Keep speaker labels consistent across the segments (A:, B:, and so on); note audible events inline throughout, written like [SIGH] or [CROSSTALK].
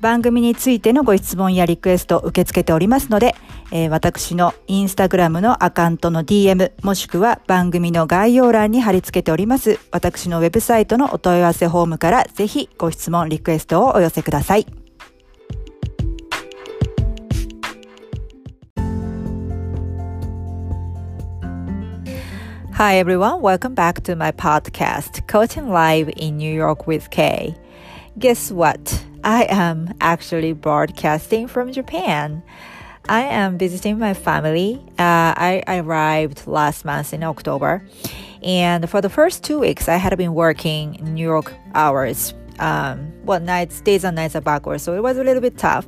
A: 番組についてのご質問やリクエストを受け付けておりますので、えー、私のインスタグラムのアカウントの DM もしくは番組の概要欄に貼り付けております私のウェブサイトのお問い合わせフォームからぜひご質問リクエストをお寄せください。Hi everyone, welcome back to my podcast, Coaching Live in New York with Kay. Guess what? I am actually broadcasting from Japan. I am visiting my family. Uh, I arrived last month in October. And for the first two weeks, I had been working New York hours. Um, well, nights, days and nights are backwards. So it was a little bit tough.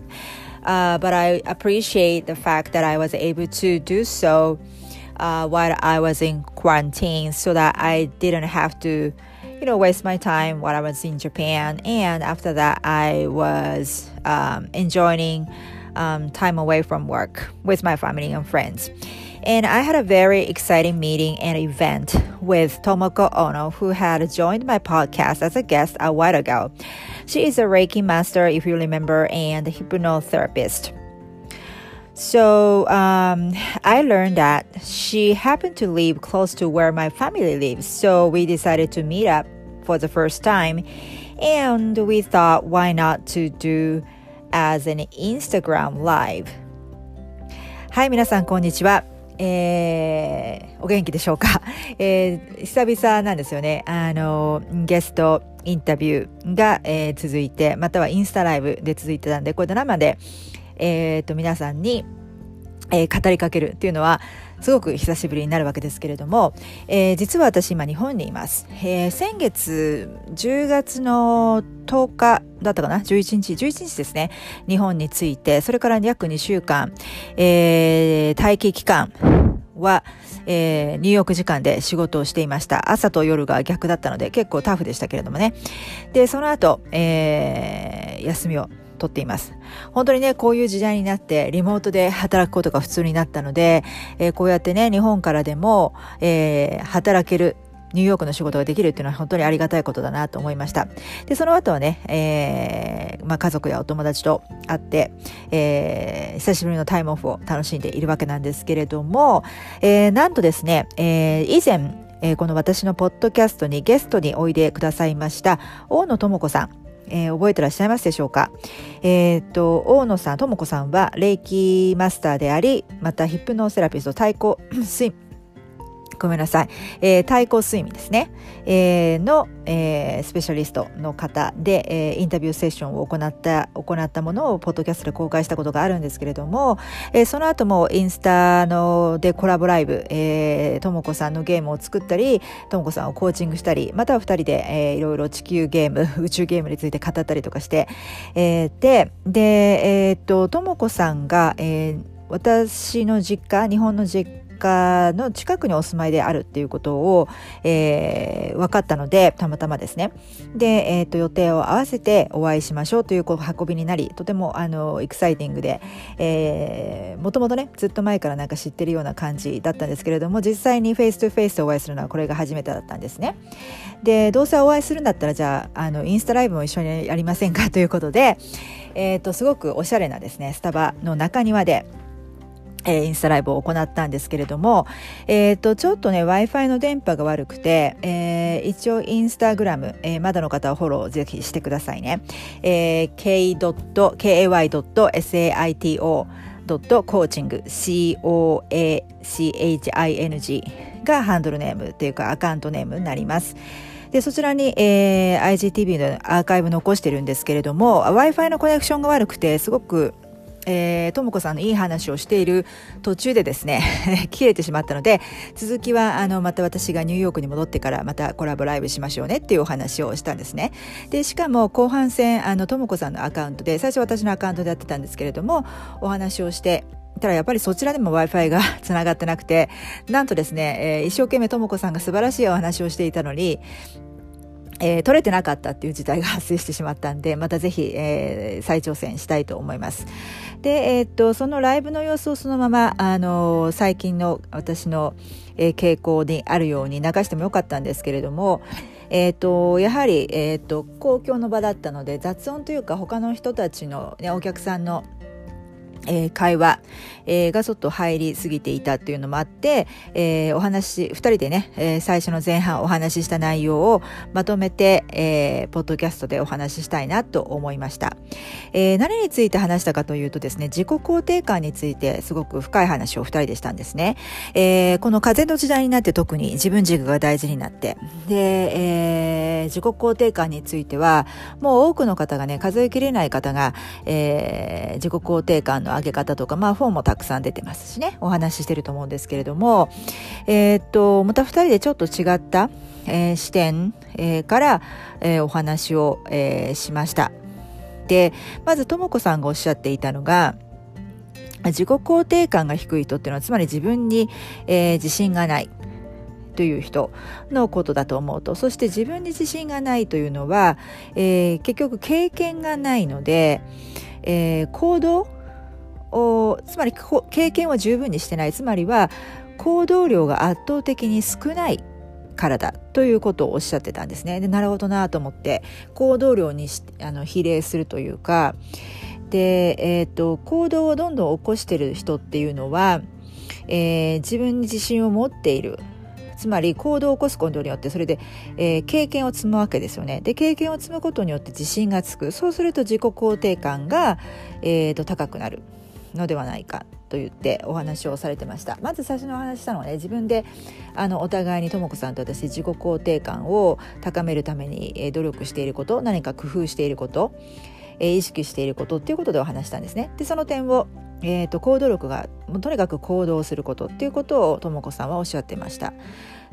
A: Uh, but I appreciate the fact that I was able to do so uh, while I was in quarantine so that I didn't have to you know, waste my time while I was in Japan. And after that, I was um, enjoying um, time away from work with my family and friends. And I had a very exciting meeting and event with Tomoko Ono, who had joined my podcast as a guest a while ago. She is a Reiki master, if you remember, and a hypnotherapist. So um, I learned that she happened to live close to where my family lives. So we decided to meet up for the first time. And we thought, why not to do as an Instagram live? はい、皆さん、こんにちは。えー、お元気でしょうか、えー、久々なんですよね。あの、ゲストインタビューが、えー、続いて、またはインスタライブで続いてたんで、これで生で、 [LAUGHS] えー、と、皆さんに、えー、語りかけるっていうのは、すごく久しぶりになるわけですけれども、えー、実は私今日本にいます。えー、先月10月の10日だったかな ?11 日、11日ですね。日本に着いて、それから約2週間、えー、待機期間は、えー、ニューヨーク時間で仕事をしていました。朝と夜が逆だったので結構タフでしたけれどもね。で、その後、えー、休みを撮っています。本当にね、こういう時代になってリモートで働くことが普通になったので、えー、こうやってね、日本からでも、えー、働けるニューヨークの仕事ができるっていうのは本当にありがたいことだなと思いました。で、その後はね、えー、まあ、家族やお友達と会って、えー、久しぶりのタイムオフを楽しんでいるわけなんですけれども、えー、なんとですね、えー、以前、えー、この私のポッドキャストにゲストにおいでくださいました大野智子さん、えー、覚えてらっしゃいますでしょうか？えっ、と、大野さん、ともこさんは、霊気マスターであり、またヒップノーセラピスト、太鼓、ごめんなさい、えー、対抗睡眠ですね、えー、の、えー、スペシャリストの方で、えー、インタビューセッションを行った行ったものをポッドキャストで公開したことがあるんですけれども、えー、その後もインスタのでコラボライブ、えー、ともこさんのゲームを作ったりともこさんをコーチングしたりまたは2人で、えー、いろいろ地球ゲーム [LAUGHS] 宇宙ゲームについて語ったりとかして、えー、ででえー、っとともこさんが、えー、私の実家日本の実家の近くにお住まいであるっていうことを、えー、分かったのでたまたまですね。で、えーと、予定を合わせてお会いしましょうという運びになりとてもあの exciting で、えー、もともとねずっと前からなんか知ってるような感じだったんですけれども実際に face to face でお会いするのはこれが初めてだったんですね。でどうせお会いするんだったらじゃああのインスタライブも一緒にやりませんかということで、えーとすごくおしゃれなですねスタバの中庭でえー、インスタライブを行ったんですけれども、えっ、ー、と、ちょっとね、Wi-Fi の電波が悪くて、えー、一応インスタグラム、えー、まだの方はフォローぜひしてくださいね。えー、k.kay.saito ドットコーチング COACHING がハンドルネームっていうかアカウントネームになります。で、そちらに、えー、IGTV のアーカイブ残してるんですけれども、Wi-Fi のコネクションが悪くて、すごくえー、ともこさんのいい話をしている途中でですね [LAUGHS] 切れてしまったので続きはあのまた私がニューヨークに戻ってからまたコラボライブしましょうねっていうお話をしたんですね。でしかも後半戦あのともこさんのアカウントで最初私のアカウントでやってたんですけれどもお話をしてただやっぱりそちらでも Wi-Fi が [LAUGHS] つながってなくてなんとですね、えー、一生懸命ともこさんが素晴らしいお話をしていたのにえー、取れてなかったっていう事態が発生してしまったんで、[LAUGHS] またぜひ、えー、再挑戦したいと思います。で、えー、っと、そのライブの様子をそのまま、あのー、最近の私の、えー、傾向にあるように流してもよかったんですけれども、えーと、やはり、えーと、公共の場だったので雑音というか他の人たちの、ね、お客さんのえー、会話、えー、がちょっと入りすぎていたっていうのもあって、えー、お話、二人でね、えー、最初の前半お話しした内容をまとめて、えー、ポッドキャストでお話ししたいなと思いました。えー、何について話したかというとですね、自己肯定感についてすごく深い話を二人でしたんですね。えー、この風の時代になって特に自分軸が大事になって、で、えー、自己肯定感については、もう多くの方がね、数えきれない方が、えー、自己肯定感の上げ方とか、まあ本もたくさん出てますしね、お話ししてると思うんですけれども、えー、っと、また二人でちょっと違った、えー、視点、えー、から、えー、お話を、えー、しました。で、まずともこさんがおっしゃっていたのが、自己肯定感が低い人っていうのは、つまり自分に、えー、自信がない。という人のことだと思うとそして自分に自信がないというのは、えー、結局経験がないので、えー、行動つまり経験は十分にしてないつまりは行動量が圧倒的に少ないからだということをおっしゃってたんですね。でなるほどなと思って行動量にあの比例するというかで、えーと、行動をどんどん起こしてる人っていうのは、えー、自分に自信を持っているつまり行動を起こすことによってそれで、えー、経験を積むわけですよね。で経験を積むことによって自信がつくそうすると自己肯定感が、えーと高くなる。のではないかと言ってお話をされてました。まず最初のお話したのはね自分であのお互いにとも子さんと私自己肯定感を高めるために、え努力していること何か工夫していること、え意識していることっていうことでお話したんですね。でその点をえーと、行動力がとにかく行動することっていうことをとも子さんはおっしゃってました。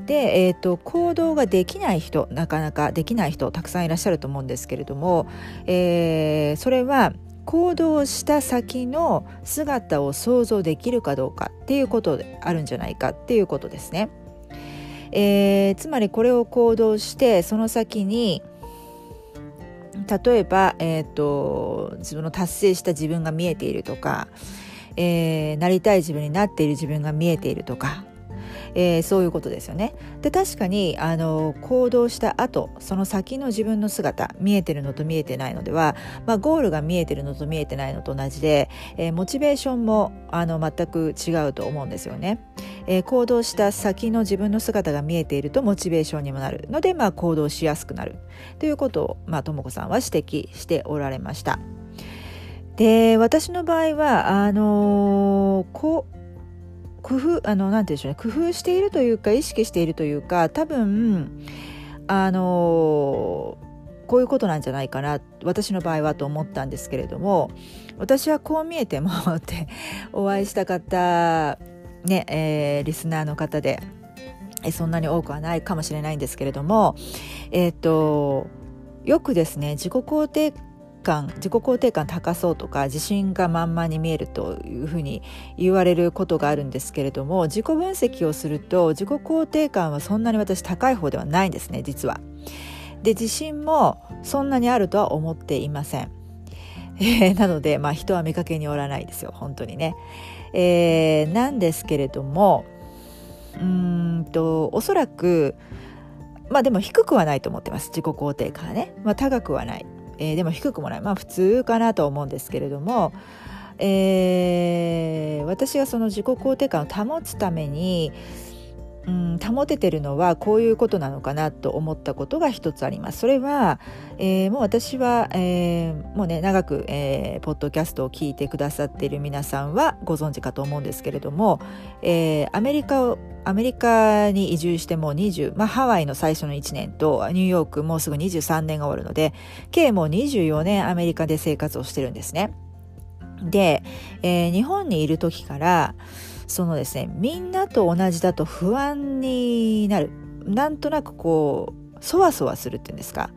A: で、えーと、行動ができない人なかなかできない人たくさんいらっしゃると思うんですけれども、えー、それは行動した先の姿を想像できるかどうかっていうことであるんじゃないかっていうことですね。えー、つまりこれを行動してその先に例えば、えーと、自分の達成した自分が見えているとか、えー、なりたい自分になっている自分が見えているとかえー、そういうことですよね。で確かにあの行動した後その先の自分の姿見えてるのと見えてないのでは、まあ、ゴールが見えてるのと見えてないのと同じで、えー、モチベーションもあの全く違うと思うんですよね。えー、行動した先の自分の姿が見えているとモチベーションにもなるので、まあ、行動しやすくなるということを、まあ、とも子さんは指摘しておられました。で私の場合はあのー、こ工夫あのなんて言うんでしょうね。工夫しているというか意識しているというか多分あのこういうことなんじゃないかな私の場合はと思ったんですけれども私はこう見えてもってお会いした方ね、えー、リスナーの方でそんなに多くはないかもしれないんですけれどもえっ、ー、とよくですね自己肯定感自己肯定感高そうとか自信が満々に見えるというふうに言われることがあるんですけれども自己分析をすると自己肯定感はそんなに私高い方ではないんですね実は。で自信もそんなにあるとは思っていません。えー、なので、まあ、人は見かけによらないですよ本当にね。えー、なんですけれどもうんとおそらくまあでも低くはないと思ってます自己肯定感はね、まあ、高くはない、えー、でも低くもないまあ普通かなと思うんですけれども、えー、私がその自己肯定感を保つためにうん、保ててるのはこういうことなのかなと思ったことが一つあります。それは、えー、もう私は、えー、もうね長く、えー、ポッドキャストを聞いてくださっている皆さんはご存知かと思うんですけれども、えー、アメリカをアメリカに移住してもう20、まあ、ハワイの最初の1年とニューヨークもうすぐ23年が終わるので計もう24年アメリカで生活をしてるんですね。で、えー、日本にいる時からそのですねみんなと同じだと不安になる。なんとなくこうそわそわするっていうんですか、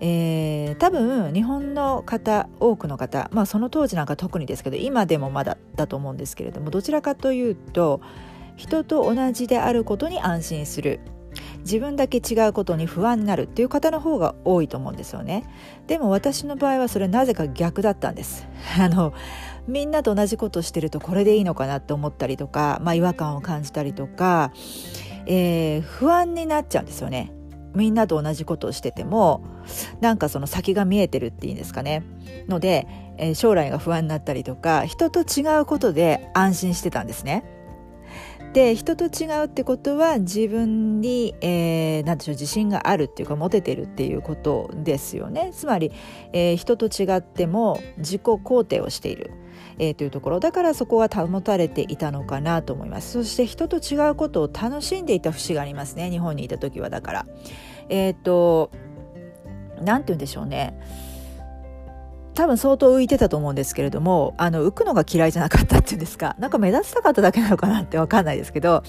A: えー、多分日本の方多くの方まあその当時なんか特にですけど今でもまだだと思うんですけれどもどちらかというと人と同じであることに安心する。自分だけ違うことに不安になるっていう方の方が多いと思うんですよね。でも私の場合はそれなぜか逆だったんです。あのみんなと同じことしてるとこれでいいのかなって思ったりとか、まあ、違和感を感じたりとか、えー、不安になっちゃうんですよね。みんなと同じことをしててもなんかその先が見えてるっていうんですかね。ので、えー、将来が不安になったりとか人と違うことで安心してたんですね。で人と違うってことは自分に、えー、なんでしょう自信があるっていうか持ててるっていうことですよね。つまり、えー、人と違っても自己肯定をしている、えー、というところ。だからそこは保たれていたのかなと思います。そして人と違うことを楽しんでいた節がありますね。日本にいた時はだから。えっ、と何て言うんでしょうね。多分相当浮いてたと思うんですけれどもあの浮くのが嫌いじゃなかったっていうんですか。なんか目立ちたかっただけなのかなって分かんないですけど、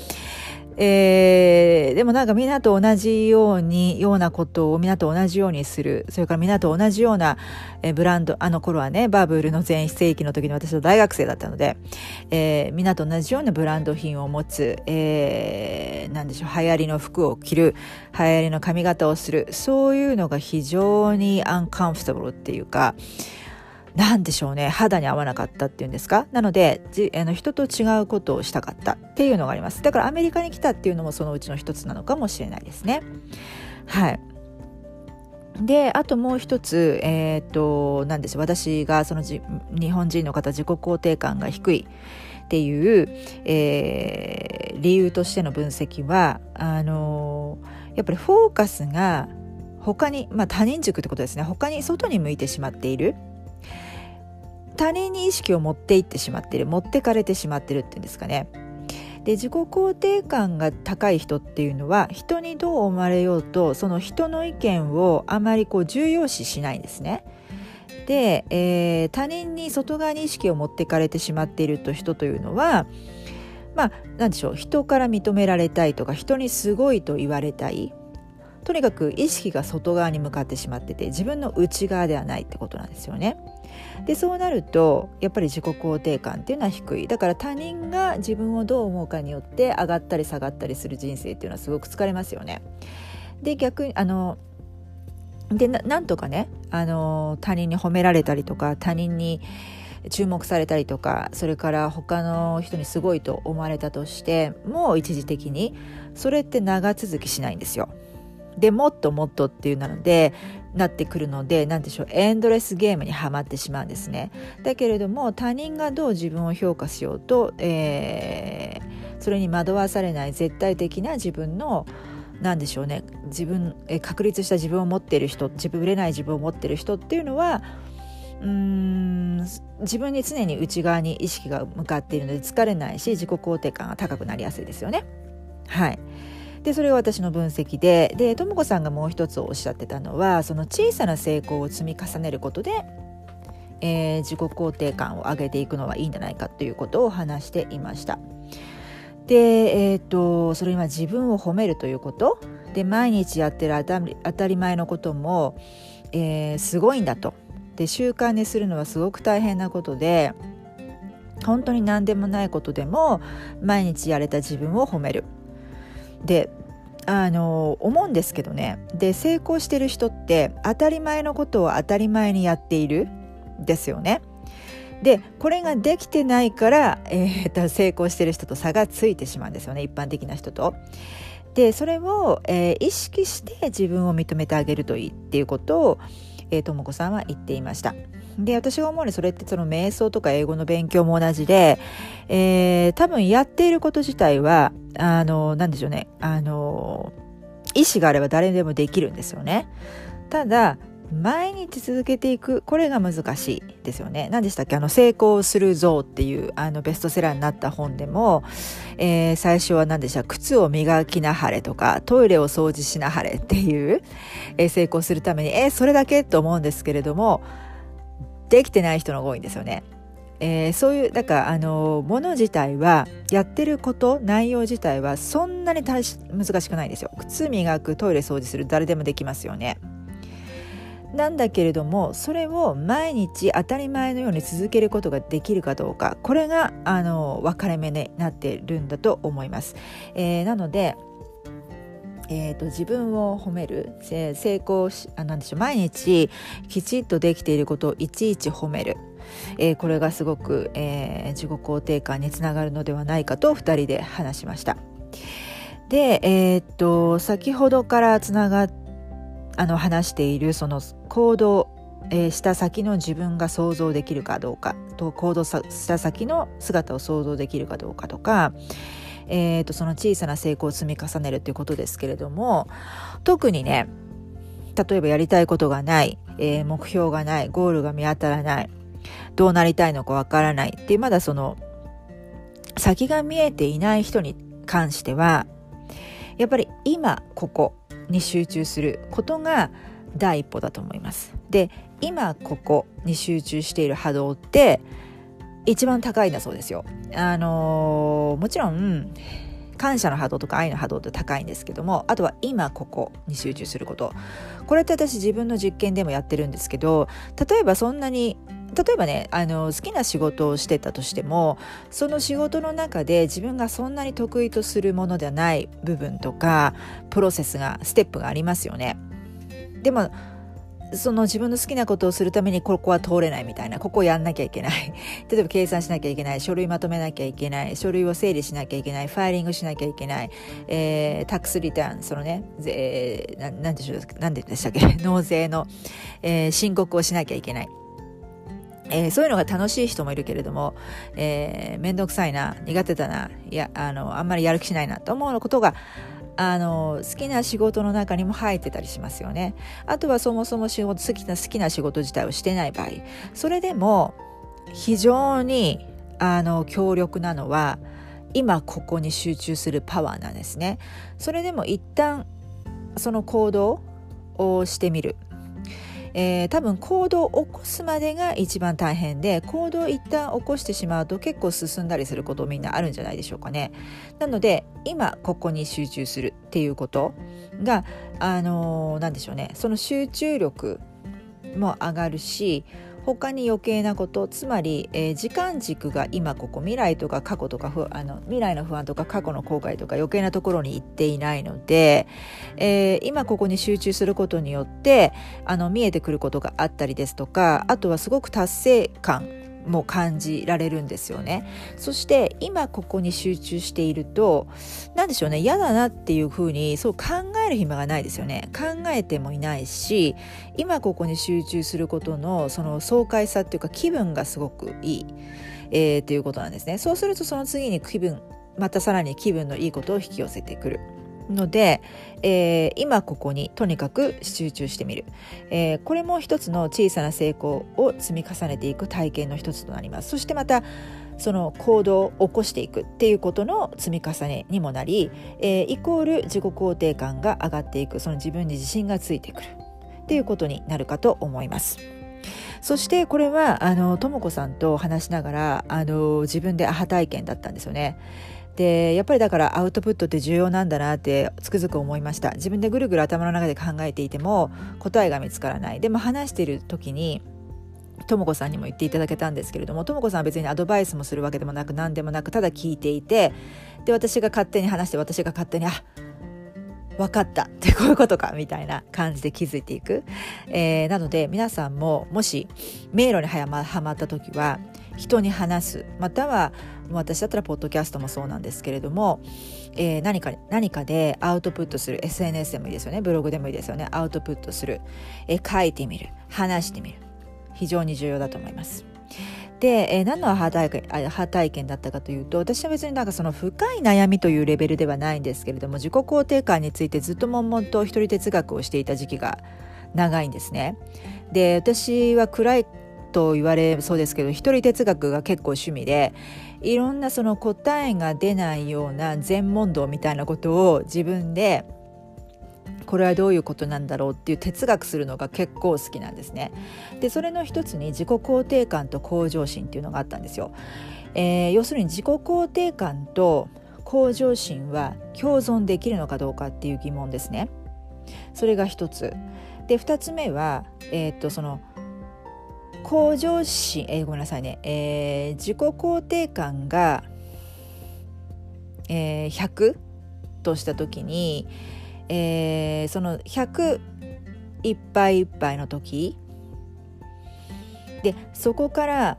A: えー、でもなんかみんなと同じようにようなことをみんなと同じようにする。それからみんなと同じような、えブランドあの頃はねバブルの全盛期の時に私は大学生だったので、えー、みんなと同じようなブランド品を持つ、えー、なんでしょう流行りの服を着る流行りの髪型をする。そういうのが非常にアンカンフォタブルっていうか何でしょうね。肌に合わなかったっていうんですか？なのでじあの人と違うことをしたかったっていうのがあります。だからアメリカに来たっていうのもそのうちの一つなのかもしれないですね。はい。であともう一つ、えーと、なんです私がそのじ日本人の方自己肯定感が低いっていう、えー、理由としての分析はあのやっぱりフォーカスが他に、まあ、他人軸ってことですね。他に外に向いてしまっている。他人に意識を持っていってしまってる持ってかれてしまってるっていうんですかねで自己肯定感が高い人っていうのは人にどう思われようとその人の意見をあまりこう重要視しないんですね。で、えー、他人に外側に意識を持ってかれてしまっていると人というのはまあ何でしょう人から認められたいとか人にすごいと言われたいとにかく意識が外側に向かってしまってて自分の内側ではないってことなんですよね。でそうなるとやっぱり自己肯定感っていうのは低いだから他人が自分をどう思うかによって上がったり下がったりする人生っていうのはすごく疲れますよね。で逆にあのでなんとかねあの他人に褒められたりとか他人に注目されたりとかそれから他の人にすごいと思われたとしてもう一時的にそれって長続きしないんですよ。でもっともっとっていうなのでなってくるので何でしょうエンドレスゲームにはまってしまうんですねだけれども他人がどう自分を評価しようと、えー、それに惑わされない絶対的な自分の何でしょうね自分え確立した自分を持っている人自分ぶれない自分を持っている人っていうのはうん自分に常に内側に意識が向かっているので疲れないし自己肯定感が高くなりやすいですよね。はいでそれが私の分析ででとも子さんがもう一つおっしゃってたのはその小さな成功を積み重ねることで、えー、自己肯定感を上げていくのはいいんじゃないかということを話していました。で、えーと、それは自分を褒めるということで毎日やってる当たり前のことも、えー、すごいんだとで習慣にするのはすごく大変なことで本当に何でもないことでも毎日やれた自分を褒める。であの思うんですけどねで成功してる人って当たり前のことを当たり前にやっているですよね。でこれができてないから、えー、成功してる人と差がついてしまうんですよね一般的な人と。でそれを、えー、意識して自分を認めてあげるといいっていうことをとも子さんは言っていました。で私が思うにそれってその瞑想とか英語の勉強も同じで、えー、多分やっていること自体はあのなんでしょうね。あの意思があれば誰でもできるんですよね。ただ毎日続けていくこれが難しいですよね。何でしたっけ？あの成功する像っていうあのベストセラーになった本でも、えー、最初は何でした？靴を磨きなはれとかトイレを掃除しなはれっていう、えー、成功するためにえー、それだけと思うんですけれどもできてない人のが多いんですよね。えー、そういうだからあのもの自体はやってること内容自体はそんなに難しくないんですよ。靴磨くトイレ掃除する誰でもできますよね。なんだけれどもそれを毎日当たり前のように続けることができるかどうかこれがあの分かれ目になっているんだと思います。えー、なのでえーと、自分を褒める成功しあなんでしょう毎日きちっとできていることをいちいち褒める、えー、これがすごく、えー、自己肯定感につながるのではないかと2人で話しました。で、えー、っと先ほどからつながあの話しているその行動、えー、した先の自分が想像できるかどうかと行動した先の姿を想像できるかどうかとか、えーと、その小さな成功を積み重ねるということですけれども特にね例えばやりたいことがない、えー、目標がないゴールが見当たらないどうなりたいのかわからないってまだその先が見えていない人に関してはやっぱり今ここに集中することが第一歩だと思います。で今ここに集中している波動って一番高いんだそうですよ。あのー、もちろん感謝の波動とか愛の波動って高いんですけどもあとは今ここに集中することこれって私自分の実験でもやってるんですけど例えばそんなに例えばねあの好きな仕事をしてたとしてもその仕事の中で自分がそんなに得意とするものではない部分とかプロセスがステップがありますよね。でもその自分の好きなことをするためにここは通れないみたいなここをやんなきゃいけない。[LAUGHS] 例えば計算しなきゃいけない。書類まとめなきゃいけない。書類を整理しなきゃいけない。ファイリングしなきゃいけない、えー、タックスリターンそのね税ななんでしょうなんででしたっけ？[LAUGHS] 納税の、えー、申告をしなきゃいけない。えー、そういうのが楽しい人もいるけれども、えー、めんどくさいな苦手だないやあのあんまりやる気しないなと思うことがあの好きな仕事の中にも入ってたりしますよね。あとはそもそも仕事好きな好きな仕事自体をしてない場合それでも非常にあの強力なのは今ここに集中するパワーなんですね。それでも一旦その行動をしてみるえー、多分行動を起こすまでが一番大変で行動を一旦起こしてしまうと結構進んだりすることみんなあるんじゃないでしょうかね。なので今ここに集中するっていうことがあのー、何でしょうねその集中力も上がるし他に余計なことつまり、えー、時間軸が今ここ未来とか過去とかあの未来の不安とか過去の後悔とか余計なところに行っていないので、えー、今ここに集中することによってあの見えてくることがあったりですとかあとはすごく達成感も感じられるんですよね。そして今ここに集中していると何でしょうね嫌だなっていうふうにそう考える暇がないですよね。考えてもいないし今ここに集中することのその爽快さっていうか気分がすごくいい、えー、ということなんですね。そうするとその次に気分またさらに気分のいいことを引き寄せてくる。ので、えー、今ここにとにかく集中してみる、えー、これも一つの小さな成功を積み重ねていく体験の一つとなりますそしてまたその行動を起こしていくっていうことの積み重ねにもなり、えー、イコール自己肯定感が上がっていくその自分に自信がついてくるっていうことになるかと思います。そしてこれはあのとも子さんと話しながらあの自分でアハ体験だったんですよね。でやっぱりだからアウトプットって重要なんだなってつくづく思いました。自分でぐるぐる頭の中で考えていても答えが見つからない。でも話している時にとも子さんにも言っていただけたんですけれどもとも子さんは別にアドバイスもするわけでもなく何でもなくただ聞いていてで私が勝手に話して私が勝手にあ分かった。ってこういうことかみたいな感じで気づいていく、えー、なので皆さんももし迷路にはまはまった時は人に話すまたは私だったらポッドキャストもそうなんですけれども、えー、何か何かでアウトプットする SNS でもいいですよね。ブログでもいいですよね。アウトプットする、えー、書いてみる。話してみる。非常に重要だと思います。で、えー、何のアハ体験アハ体験だったかというと私は別になんかその深い悩みというレベルではないんですけれども自己肯定感についてずっと悶々と一人哲学をしていた時期が長いんですね。で私は暗いと言われそうですけど一人哲学が結構趣味でいろんなその答えが出ないような全問答みたいなことを自分でこれはどういうことなんだろうっていう哲学するのが結構好きなんですね。でそれの一つに自己肯定感と向上心っていうのがあったんですよ。えー、要するに自己肯定感と向上心は共存できるのかどうかっていう疑問ですね。それが一つ。で二つ目は、えー、っとその向上心、えー、ごめんなさいね、えー、自己肯定感が、えー、100とした時に、えー、その100いっぱいいっぱいの時でそこから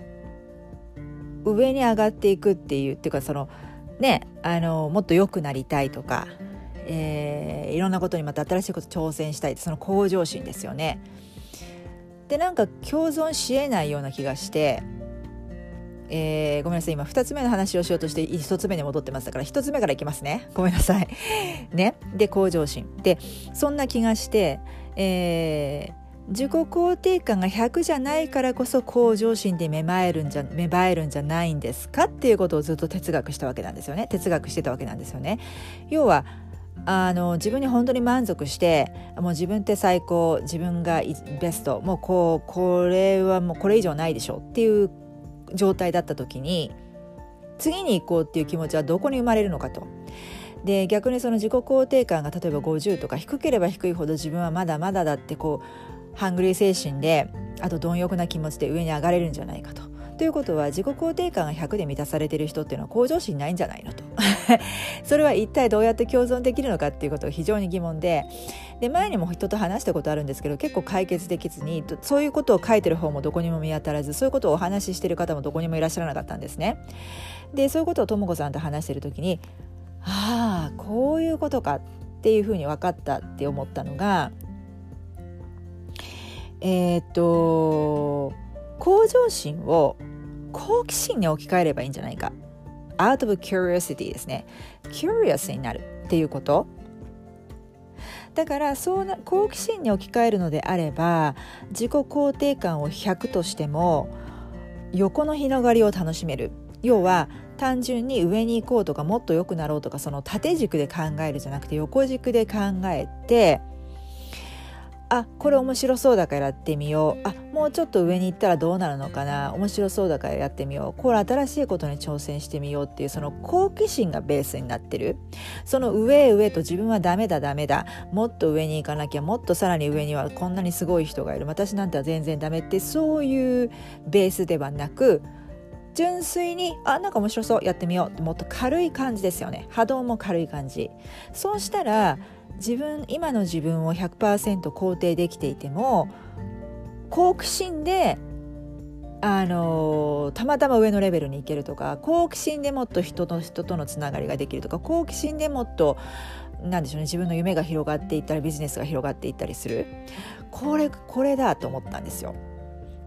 A: 上に上がっていくっていうっていうかそのねあのもっと良くなりたいとか、えー、いろんなことにまた新しいこと挑戦したいその向上心ですよね。でなんか共存しえないような気がしてえー、ごめんなさい今2つ目の話をしようとして1つ目に戻ってましたから1つ目からいきますね。ごめんなさい。[LAUGHS] ね。で向上心。でそんな気がして、えー、自己肯定感が100じゃないからこそ向上心で芽生えるんじゃ芽生えるんじゃないんですか？っていうことをずっと哲学したわけなんですよね。哲学してたわけなんですよね。要はあの自分に本当に満足してもう自分って最高自分がベストもうこうこれはもうこれ以上ないでしょっていう状態だった時に次に行こうっていう気持ちはどこに生まれるのかと。で逆にその自己肯定感が例えば50とか低ければ低いほど自分はまだまだだってこうハングリー精神であと貪欲な気持ちで上に上がれるんじゃないかと。ということは自己肯定感が100で満たされてる人っていうのは向上心ないんじゃないのと [LAUGHS] それは一体どうやって共存できるのかっていうことが非常に疑問でで前にも人と話したことあるんですけど結構解決できずにそういうことを書いてる方もどこにも見当たらずそういうことをお話ししてる方もどこにもいらっしゃらなかったんですね。でそういうことをとも子さんと話してる時にああこういうことかっていうふうに分かったって思ったのがえー、っと向上心を好奇心に置き換えればいいんじゃないか。Out of curiosity ですね。curious になるっていうこと。だからそうな好奇心に置き換えるのであれば自己肯定感を100としても横の広がりを楽しめる。要は単純に上に行こうとかもっと良くなろうとかその縦軸で考えるじゃなくて横軸で考えてあこれ面白そうだからやってみよう。あもうちょっと上に行ったらどうなるのかな。面白そうだからやってみよう。これ新しいことに挑戦してみようっていうその好奇心がベースになってる。その上へ上と自分はダメだダメだ。もっと上に行かなきゃもっとさらに上にはこんなにすごい人がいる。私なんては全然ダメってそういうベースではなく純粋にあなんか面白そうやってみようってもっと軽い感じですよね。波動も軽い感じ。そうしたら自分今の自分を100%肯定できていても好奇心であのたまたま上のレベルに行けるとか好奇心でもっと人と人とのつながりができるとか好奇心でもっとなんでしょうね自分の夢が広がっていったりビジネスが広がっていったりするこれこれだと思ったんですよ。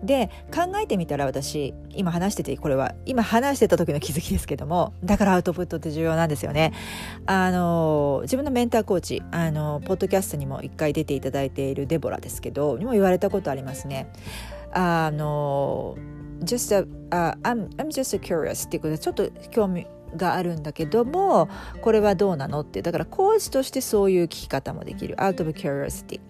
A: で考えてみたら私今話しててこれは今話してた時の気づきですけどもだからアウトプットって重要なんですよね。あの自分のメンターコーチあのポッドキャストにも一回出ていただいているデボラですけどにも言われたことありますね。あの just a, uh, I'm, I'm just curious っていうことでちょっと興味があるんだけどもこれはどうなのってだからコーチとしてそういう聞き方もできる out of curiosity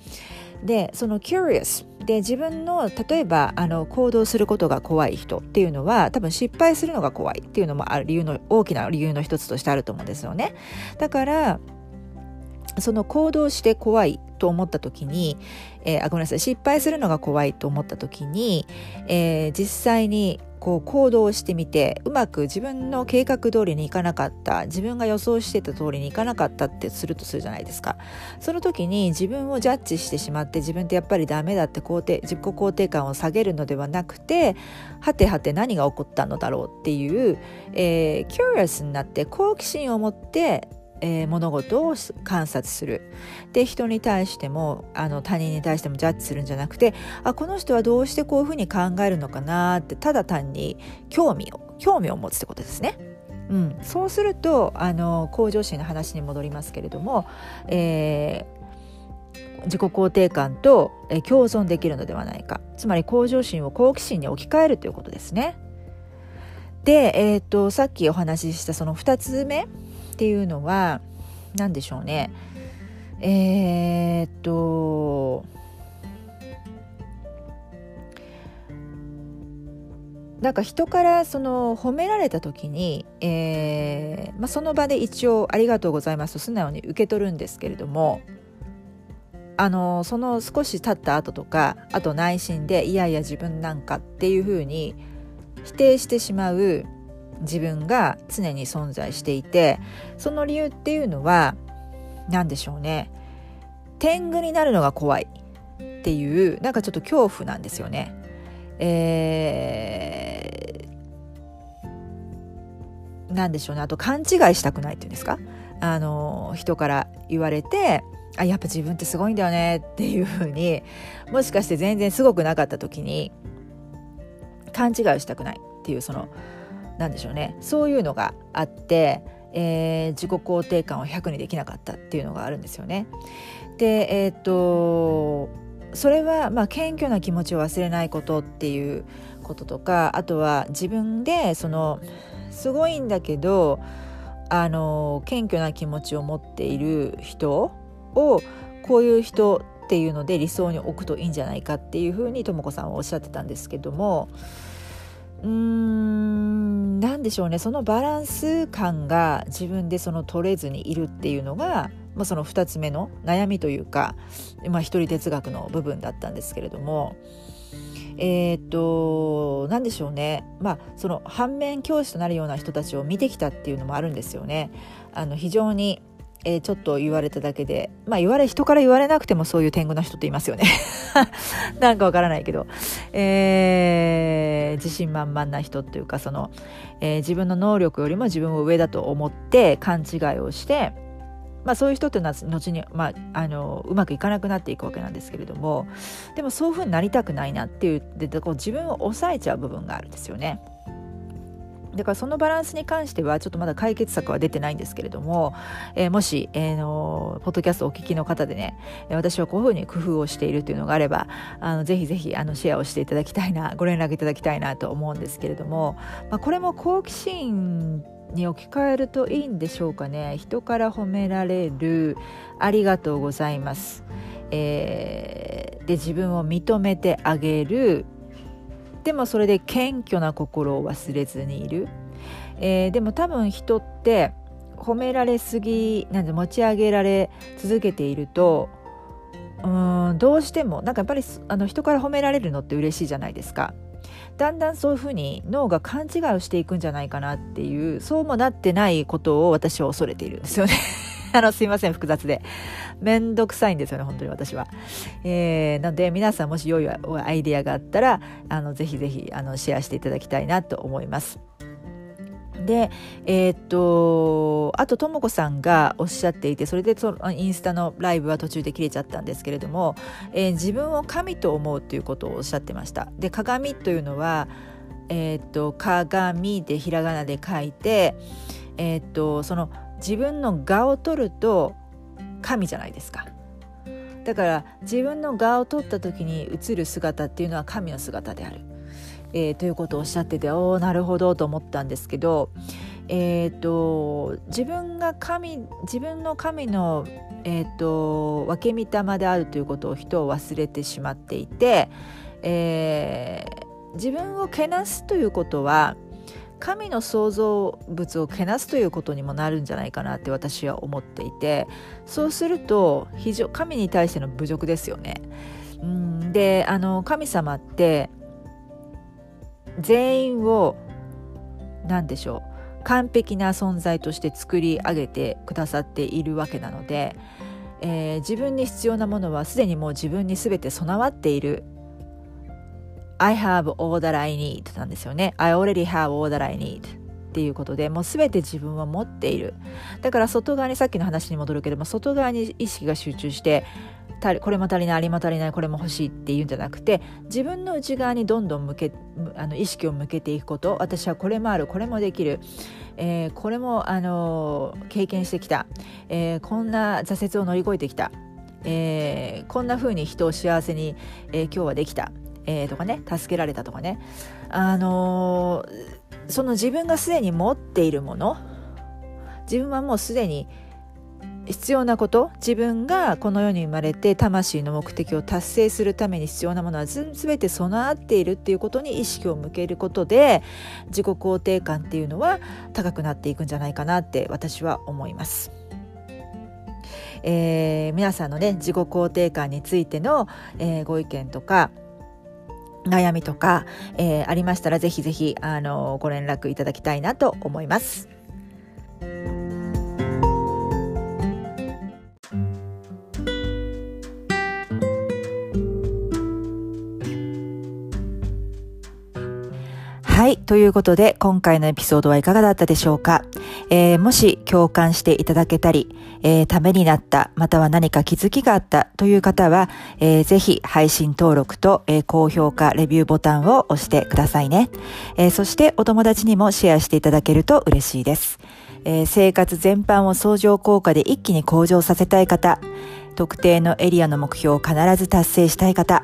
A: でその curious で自分の例えばあの行動することが怖い人っていうのは多分失敗するのが怖いっていうのもある理由の大きな理由の一つとしてあると思うんですよね。だからその行動して怖いと思った時に、えー、あごめんなさい失敗するのが怖いと思った時に、えー、実際にこう行動してみてうまく自分の計画通りにいかなかった自分が予想してた通りにいかなかったってするとするじゃないですか。その時に自分をジャッジしてしまって自分ってやっぱりダメだって肯定自己肯定感を下げるのではなくてはてはて何が起こったのだろうっていう、えー、キュリアスになって好奇心を持ってえー、物事を観察するで人に対してもあの他人に対してもジャッジするんじゃなくてあこの人はどうしてこういうふうに考えるのかなってただ単に興味を興味を持つってことですね。うん、そうするとあの向上心の話に戻りますけれども、えー、自己肯定感と、え、共存できるのではないかつまり向上心を好奇心に置き換えるということですね。で、えーと、さっきお話ししたその2つ目っていうのは何でしょうね。えー、っとなんか人からその褒められた時に、えーまあ、その場で一応「ありがとうございます」と素直に受け取るんですけれどもあのその少し経った後とかあと内心で「いやいや自分なんか」っていうふうに否定してしまう自分が常に存在していてその理由っていうのは何でしょうね。天狗になるのが怖いっていうなんかちょっと恐怖なんですよね。えー、なんでしょうね。あと勘違いしたくないっていうんですか？あの人から言われてあやっぱ自分ってすごいんだよね。っていうふうにもしかして全然すごくなかった時に勘違いしたくないっていうそのなんでしょうねそういうのがあって、えー、自己肯定感を100にできなかったっていうのがあるんですよね。でえー、っとそれはまあ謙虚な気持ちを忘れないことっていうこととかあとは自分でそのすごいんだけどあの謙虚な気持ちを持っている人をこういう人っていうので理想に置くといいんじゃないかっていうふうにとも子さんはおっしゃってたんですけどもうーん何でしょうねそのバランス感が自分でその取れずにいるっていうのが、まあ、その2つ目の悩みというか、まあ、一人哲学の部分だったんですけれども。えー、っと何でしょうねまあその反面教師となるような人たちを見てきたっていうのもあるんですよね。あの非常にえー、ちょっと言われただけで、まあ言われ、人から言われなくてもそういう天狗な人っていますよね。[LAUGHS] なんかわからないけど、えー、自信満々な人っていうか、その、えー、自分の能力よりも自分を上だと思って勘違いをして、まあそういう人っていうのは後に、まあ、あの、うまくいかなくなっていくわけなんですけれども、でもそういうふうになりたくないなっていう、でこう自分を抑えちゃう部分があるんですよね。だからそのバランスに関してはちょっとまだ解決策は出てないんですけれども、えー、もし、えー、のポッドキャストをお聞きの方でね私はこういうふうに工夫をしているというのがあればあのぜひぜひあのシェアをしていただきたいなご連絡いただきたいなと思うんですけれども、まあ、これも好奇心に置き換えるといいんでしょうかね。人から褒められるありがとうございます、えー、で自分を認めてあげるでもそれで謙虚な心を忘れずにいる、えー、でも多分人って褒められすぎなんで持ち上げられ続けているとうんどうしてもなんかやっぱりあの人から褒められるのって嬉しいじゃないですか。だんだんそういうふうに脳が勘違いをしていくんじゃないかなっていうそうもなってないことを私は恐れているんですよね。あの、すいません、複雑で。めんどくさいんですよね、本当に私は。えー、なので、皆さんもし良いアイデアがあったら、あの、ぜひぜひ、あの、シェアしていただきたいなと思います。で、えー、っと、あと、ともこさんがおっしゃっていて、それでそのインスタのライブは途中で切れちゃったんですけれども、えー、自分を神と思うということをおっしゃってました。で、鏡というのは、えー、っと、鏡でひらがなで書いて、えっと、その自分の画を取ると神じゃないですか。だから自分の画を取った時に映る姿っていうのは神の姿である。えー、ということをおっしゃってておおなるほどと思ったんですけど、えーと、自分が神自分の神の、えーと、分け御霊であるということを人を忘れてしまっていて、えー、自分をけなすということは神の創造物をけなすということにもなるんじゃないかなって私は思っていてそうすると非常神に対しての侮辱ですよね。うんであの神様って全員を何でしょう完璧な存在として作り上げてくださっているわけなので、えー、自分に必要なものはすでにもう自分に全て備わっている I have all that I need なんですよね。I already have all that I need っていうことでもう全て自分は持っている。だから外側にさっきの話に戻るけども外側に意識が集中してこれも足りないあれも足りないこれも欲しいっていうんじゃなくて自分の内側にどんどん向けあの意識を向けていくこと。私はこれもあるこれもできる、えー、これも、あのー、経験してきた、えー、こんな挫折を乗り越えてきた、えこんな風に人を幸せに、え今日はできた、えとかね助けられたとかね、あのその自分がすでに持っているもの自分はもうすでに必要なこと自分がこの世に生まれて魂の目的を達成するために必要なものは全て備わっているっていうことに意識を向けることで自己肯定感っていうのは高くなっていくんじゃないかなって私は思います。えー、皆さんのね自己肯定感についての、えー、ご意見とか悩みとか、えー、ありましたらぜひぜひあのご連絡いただきたいなと思います。ということで、今回のエピソードはいかがだったでしょうか、えー、もし共感していただけたり、えー、ためになった、または何か気づきがあったという方は、えー、ぜひ配信登録と、えー、高評価、レビューボタンを押してくださいね。えー、そしてお友達にもシェアしていただけると嬉しいです。えー、生活全般を相乗効果で一気に向上させたい方、特定のエリアの目標を必ず達成したい方、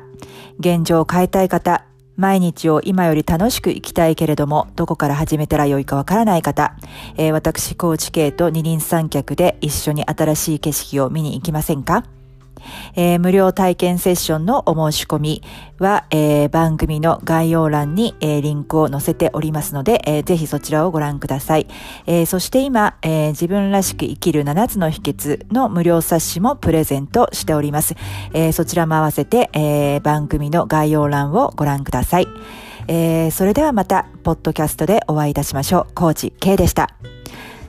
A: 現状を変えたい方、毎日を今より楽しく生きたいけれども、どこから始めたらよいかわからない方、えー、私、高知系と二輪三脚で一緒に新しい景色を見に行きませんか？えー、無料体験セッションのお申し込みは、えー、番組の概要欄に、えー、リンクを載せておりますので、えぜひそちらをご覧ください。えそして今、え自分らしく生きる7つの秘訣の無料冊子もプレゼントしております。えそちらも合わせて、え番組の概要欄をご覧ください。えそれではまた、ポッドキャストでお会いいたしましょう。コーチ K でした。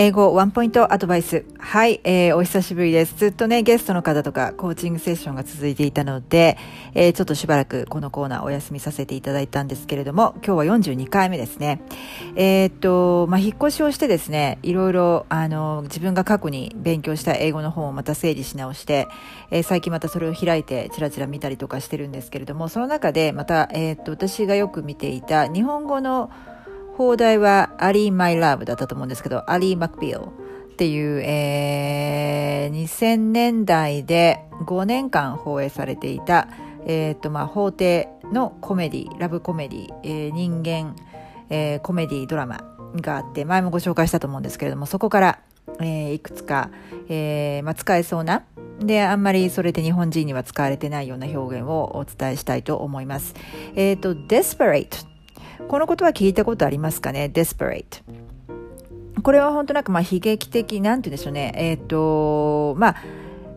A: 英語ワンポイントアドバイス。はい、えー、お久しぶりです。ずっとね、ゲストの方とかコーチングセッションが続いていたので、えー、ちょっとしばらくこのコーナーお休みさせていただいたんですけれども、今日は42回目ですね。えー、っと、まあ、引っ越しをしてですね、いろいろ、あの、自分が過去に勉強した英語の本をまた整理し直して、えー、最近またそれを開いてチラチラ見たりとかしてるんですけれども、その中でまた、えー、っと、私がよく見ていた日本語の放題はアリー・マイ・ラブだったと思うんですけど、アリー・マクビルっていう、えー、2000年代で5年間放映されていた、えっ、と、まあ、法廷のコメディ、ラブコメディ、えー、人間、えー、コメディドラマがあって、前もご紹介したと思うんですけれども、そこから、えー、いくつか、えー、まあ、使えそうな、で、あんまりそれで日本人には使われてないような表現をお伝えしたいと思います。えっ、ー、と、desperate このことは聞いたことありますかね ?desperate。これは本当なんかまあ悲劇的、なんて言うんでしょうね。えっ、ー、と、まあ、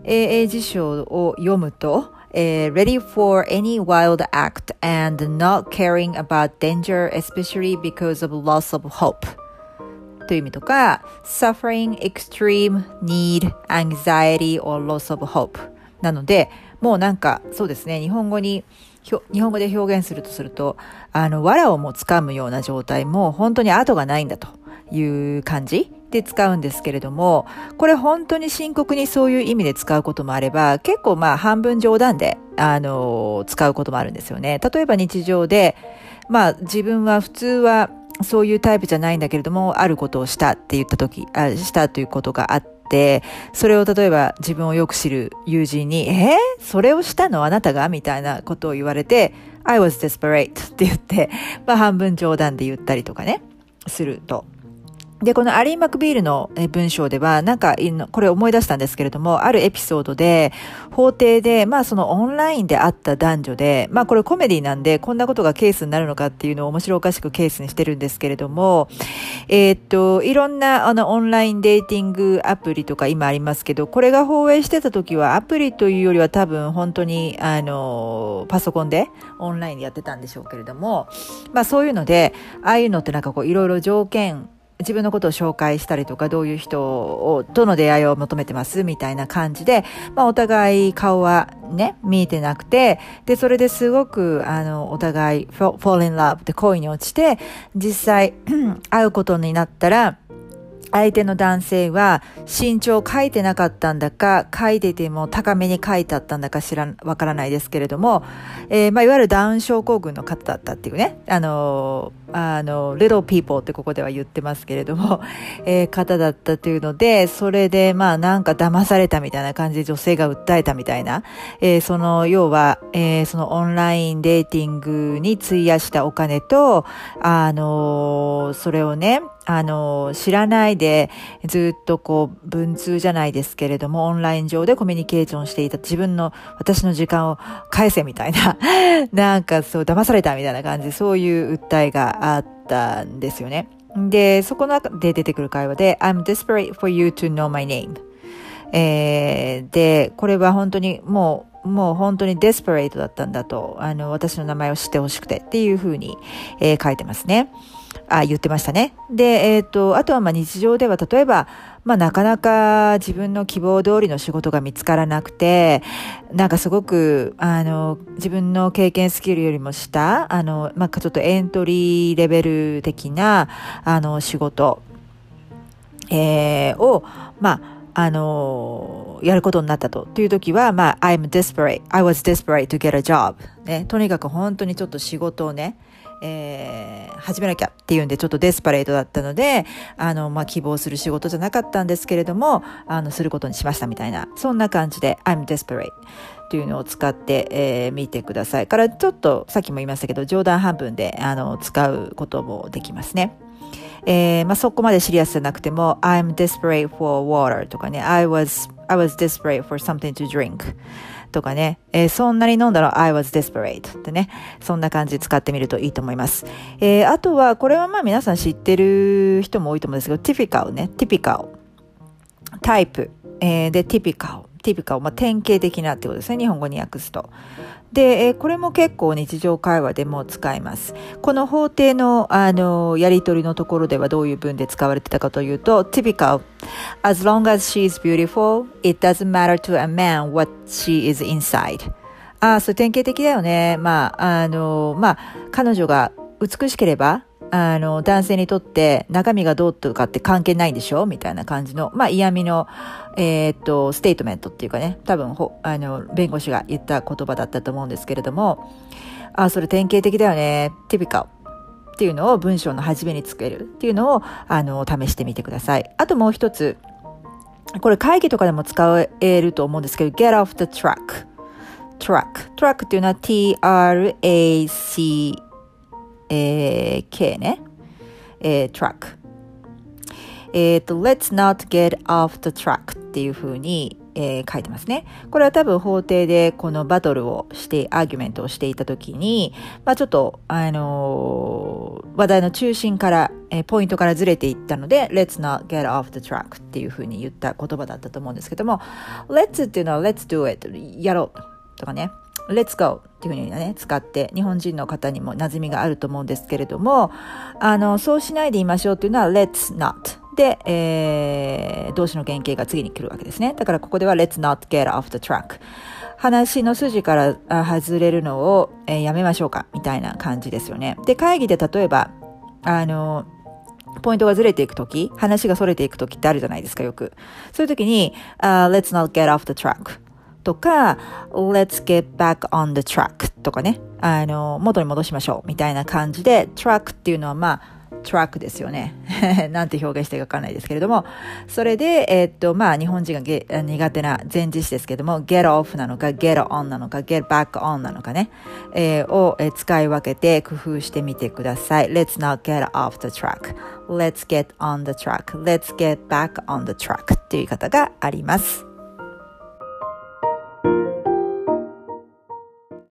A: 英英辞書を読むと、えー、ready for any wild act and not caring about danger, especially because of loss of hope. という意味とか、suffering extreme need, anxiety or loss of hope. なので、もうなんか、そうですね、日本語に、日本語で表現するとすると、あの、藁をも掴むような状態も本当に後がないんだという感じで使うんですけれども、これ本当に深刻にそういう意味で使うこともあれば、結構まあ半分冗談で、あの、使うこともあるんですよね。例えば日常で、まあ自分は普通はそういうタイプじゃないんだけれども、あることをしたって言った時、あしたということがあって、それを例えば自分をよく知る友人に、えー、それをしたのあなたがみたいなことを言われて、I was desperate って言って、まあ半分冗談で言ったりとかね、すると。で、このアリー・マクビールの文章では、なんか、これ思い出したんですけれども、あるエピソードで、法廷で、まあそのオンラインで会った男女で、まあこれコメディなんで、こんなことがケースになるのかっていうのを面白おかしくケースにしてるんですけれども、えー、っと、いろんなあのオンラインデーティングアプリとか今ありますけど、これが放映してた時はアプリというよりは多分本当に、あの、パソコンでオンラインでやってたんでしょうけれども、まあそういうので、ああいうのってなんかこういろいろ条件、自分のことを紹介したりとか、どういう人を、との出会いを求めてますみたいな感じで、まあお互い顔はね、見えてなくて、で、それですごく、あの、お互い、fall in love って恋に落ちて、実際、[CLEARS THROAT] 会うことになったら、相手の男性は身長を書いてなかったんだか、書いてても高めに書いてあったんだか知らん、わからないですけれども、えー、まあ、いわゆるダウン症候群の方だったっていうね、あの、あの、little people ってここでは言ってますけれども、[LAUGHS] えー、方だったというので、それで、まあ、なんか騙されたみたいな感じで女性が訴えたみたいな、えー、その、要は、えー、そのオンラインデーティングに費やしたお金と、あの、それをね、あの、知らないでずっとこう、文通じゃないですけれども、オンライン上でコミュニケーションしていた自分の、私の時間を返せみたいな、[LAUGHS] なんかそう、騙されたみたいな感じで、そういう訴えがあったんですよね。で、そこの中で出てくる会話で、I'm desperate for you to know my name. えー、で、これは本当にもう、もう本当にデスペレートだったんだと、あの、私の名前を知ってほしくてっていうふうに、えー、書いてますね。あ、言ってましたね。で、えっ、ー、と、あとはまあ日常では例えば、まあなかなか自分の希望通りの仕事が見つからなくて、なんかすごく、あの、自分の経験スキルよりも下、あの、まあちょっとエントリーレベル的な、あの、仕事、えー、を、まあ、あの、やることになったと。という時は、まあ、I'm desperate. I was desperate to get a job. ね。とにかく本当にちょっと仕事をね、えー、始めなきゃっていうんでちょっとデスパレートだったので、あの、まあ、希望する仕事じゃなかったんですけれども、あの、することにしましたみたいな、そんな感じで、I'm desperate というのを使って、えー、見てください。から、ちょっと、さっきも言いましたけど、冗談半分で、あの、使うこともできますね。えー、まあ、そこまでシリアスじゃなくても、I'm desperate for water とかね、I was, I was desperate for something to drink とかね、えー、そんなに飲んだら I was desperate ってね、そんな感じで使ってみるといいと思います。えー、あとは、これはまあ皆さん知ってる人も多いと思うんですけど、typical ね、typical。タイプ。えー、で、typical。typical。まあ典型的なってことですね、日本語に訳すと。で、えこれも結構日常会話でも使います。この法廷の、あの、やりとりのところではどういう文で使われてたかというと、typical. As long as she is beautiful, it doesn't matter to a man what she is inside. ああ、それ典型的だよね。まあ、あの、まあ、彼女が美しければ、あの、男性にとって中身がどうとかって関係ないんでしょ？みたいな感じの、まあ嫌味の、えー、っと、ステートメントっていうかね、多分ほ、あの、弁護士が言った言葉だったと思うんですけれども、あ、それ典型的だよね、ティピカっていうのを文章の初めにつけるっていうのを、あの、試してみてください。あともう一つ、これ会議とかでも使えると思うんですけど、get off the track. track. track っていうのは t-r-a-c えー、K ね、えー、track。えっ、ー、と、let's not get off the track っていう風に、えー、書いてますね。これは多分法廷でこのバトルをして、アーギュメントをしていた時に、まあちょっと、あのー、話題の中心から、えー、ポイントからずれていったので、let's not get off the track っていうふうに言った言葉だったと思うんですけども、let's っていうのは let's do it やろうとかね、let's go っていうふうにね、使って日本人の方にも馴染みがあると思うんですけれども、あの、そうしないでいましょうっていうのは let's not で、えー、動詞の原型が次に来るわけですね。だからここでは let's not get off the track 話の筋から外れるのを、えー、やめましょうかみたいな感じですよね。で、会議で例えば、あの、ポイントがずれていくとき、話が逸れていくときってあるじゃないですか、よく。そういうときに、uh, let's not get off the track とか、let's get back on the track とかね、あの、元に戻しましょうみたいな感じで、track っていうのはまあ、トラックですよね。[LAUGHS] なんて表現していいかわかんないですけれども、それで、えー、っと、まあ、日本人が苦手な前置詞ですけども、get off なのか、get on なのか、get back on なのかね、えー、を、えー、使い分けて工夫してみてください。Let's not get off the track. Let's get on the track. Let's get back on the track っていう言い方があります。